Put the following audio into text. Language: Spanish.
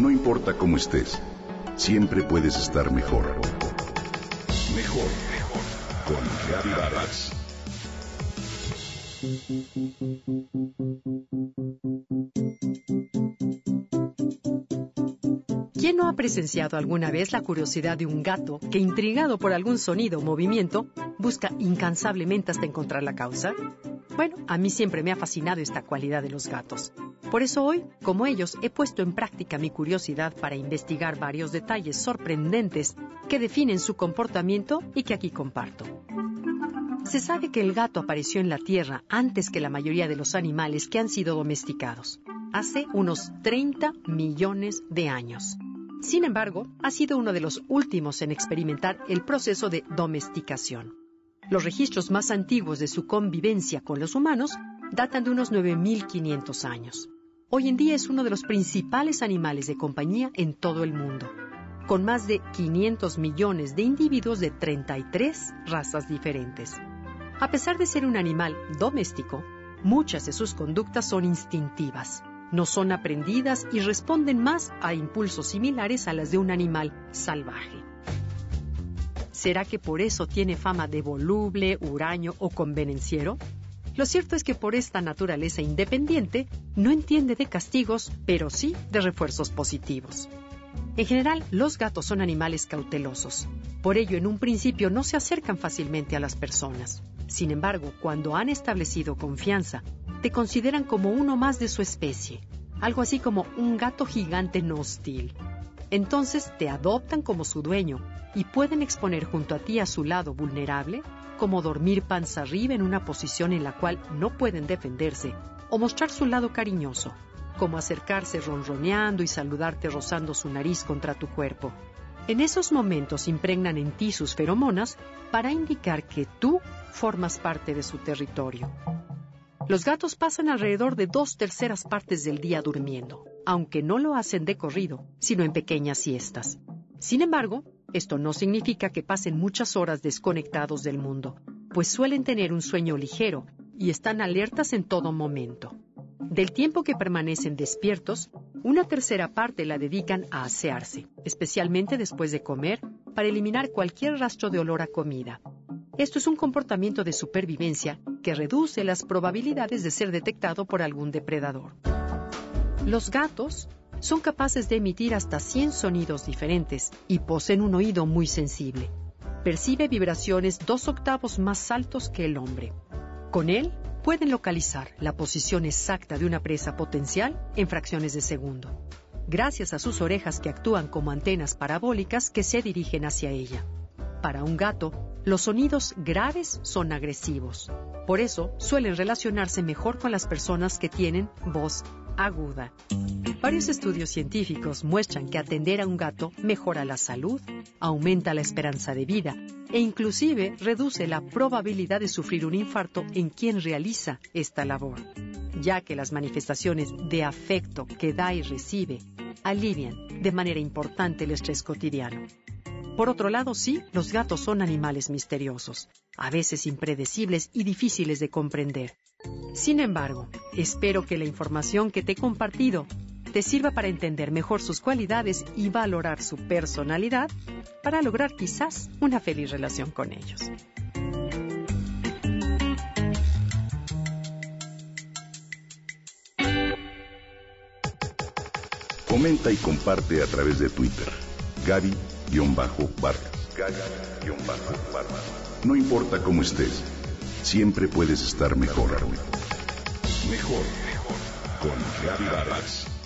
No importa cómo estés, siempre puedes estar mejor. Mejor, mejor. Con Reavivadas. ¿Quién no ha presenciado alguna vez la curiosidad de un gato que, intrigado por algún sonido o movimiento, busca incansablemente hasta encontrar la causa? Bueno, a mí siempre me ha fascinado esta cualidad de los gatos. Por eso hoy, como ellos, he puesto en práctica mi curiosidad para investigar varios detalles sorprendentes que definen su comportamiento y que aquí comparto. Se sabe que el gato apareció en la Tierra antes que la mayoría de los animales que han sido domesticados, hace unos 30 millones de años. Sin embargo, ha sido uno de los últimos en experimentar el proceso de domesticación. Los registros más antiguos de su convivencia con los humanos datan de unos 9.500 años. Hoy en día es uno de los principales animales de compañía en todo el mundo, con más de 500 millones de individuos de 33 razas diferentes. A pesar de ser un animal doméstico, muchas de sus conductas son instintivas, no son aprendidas y responden más a impulsos similares a las de un animal salvaje. ¿Será que por eso tiene fama de voluble, huraño o convenenciero? Lo cierto es que por esta naturaleza independiente no entiende de castigos, pero sí de refuerzos positivos. En general, los gatos son animales cautelosos. Por ello, en un principio no se acercan fácilmente a las personas. Sin embargo, cuando han establecido confianza, te consideran como uno más de su especie, algo así como un gato gigante no hostil. Entonces te adoptan como su dueño y pueden exponer junto a ti a su lado vulnerable como dormir panza arriba en una posición en la cual no pueden defenderse, o mostrar su lado cariñoso, como acercarse ronroneando y saludarte rozando su nariz contra tu cuerpo. En esos momentos impregnan en ti sus feromonas para indicar que tú formas parte de su territorio. Los gatos pasan alrededor de dos terceras partes del día durmiendo, aunque no lo hacen de corrido, sino en pequeñas siestas. Sin embargo, esto no significa que pasen muchas horas desconectados del mundo, pues suelen tener un sueño ligero y están alertas en todo momento. Del tiempo que permanecen despiertos, una tercera parte la dedican a asearse, especialmente después de comer, para eliminar cualquier rastro de olor a comida. Esto es un comportamiento de supervivencia que reduce las probabilidades de ser detectado por algún depredador. Los gatos son capaces de emitir hasta 100 sonidos diferentes y poseen un oído muy sensible. Percibe vibraciones dos octavos más altos que el hombre. Con él pueden localizar la posición exacta de una presa potencial en fracciones de segundo, gracias a sus orejas que actúan como antenas parabólicas que se dirigen hacia ella. Para un gato, los sonidos graves son agresivos. Por eso suelen relacionarse mejor con las personas que tienen voz aguda. Varios estudios científicos muestran que atender a un gato mejora la salud, aumenta la esperanza de vida e inclusive reduce la probabilidad de sufrir un infarto en quien realiza esta labor, ya que las manifestaciones de afecto que da y recibe alivian de manera importante el estrés cotidiano. Por otro lado, sí, los gatos son animales misteriosos, a veces impredecibles y difíciles de comprender. Sin embargo, espero que la información que te he compartido te sirva para entender mejor sus cualidades y valorar su personalidad para lograr quizás una feliz relación con ellos. Comenta y comparte a través de Twitter. Gaby-Vargas. No importa cómo estés, siempre puedes estar mejor. Mejor, mejor. Con Gaby Vargas.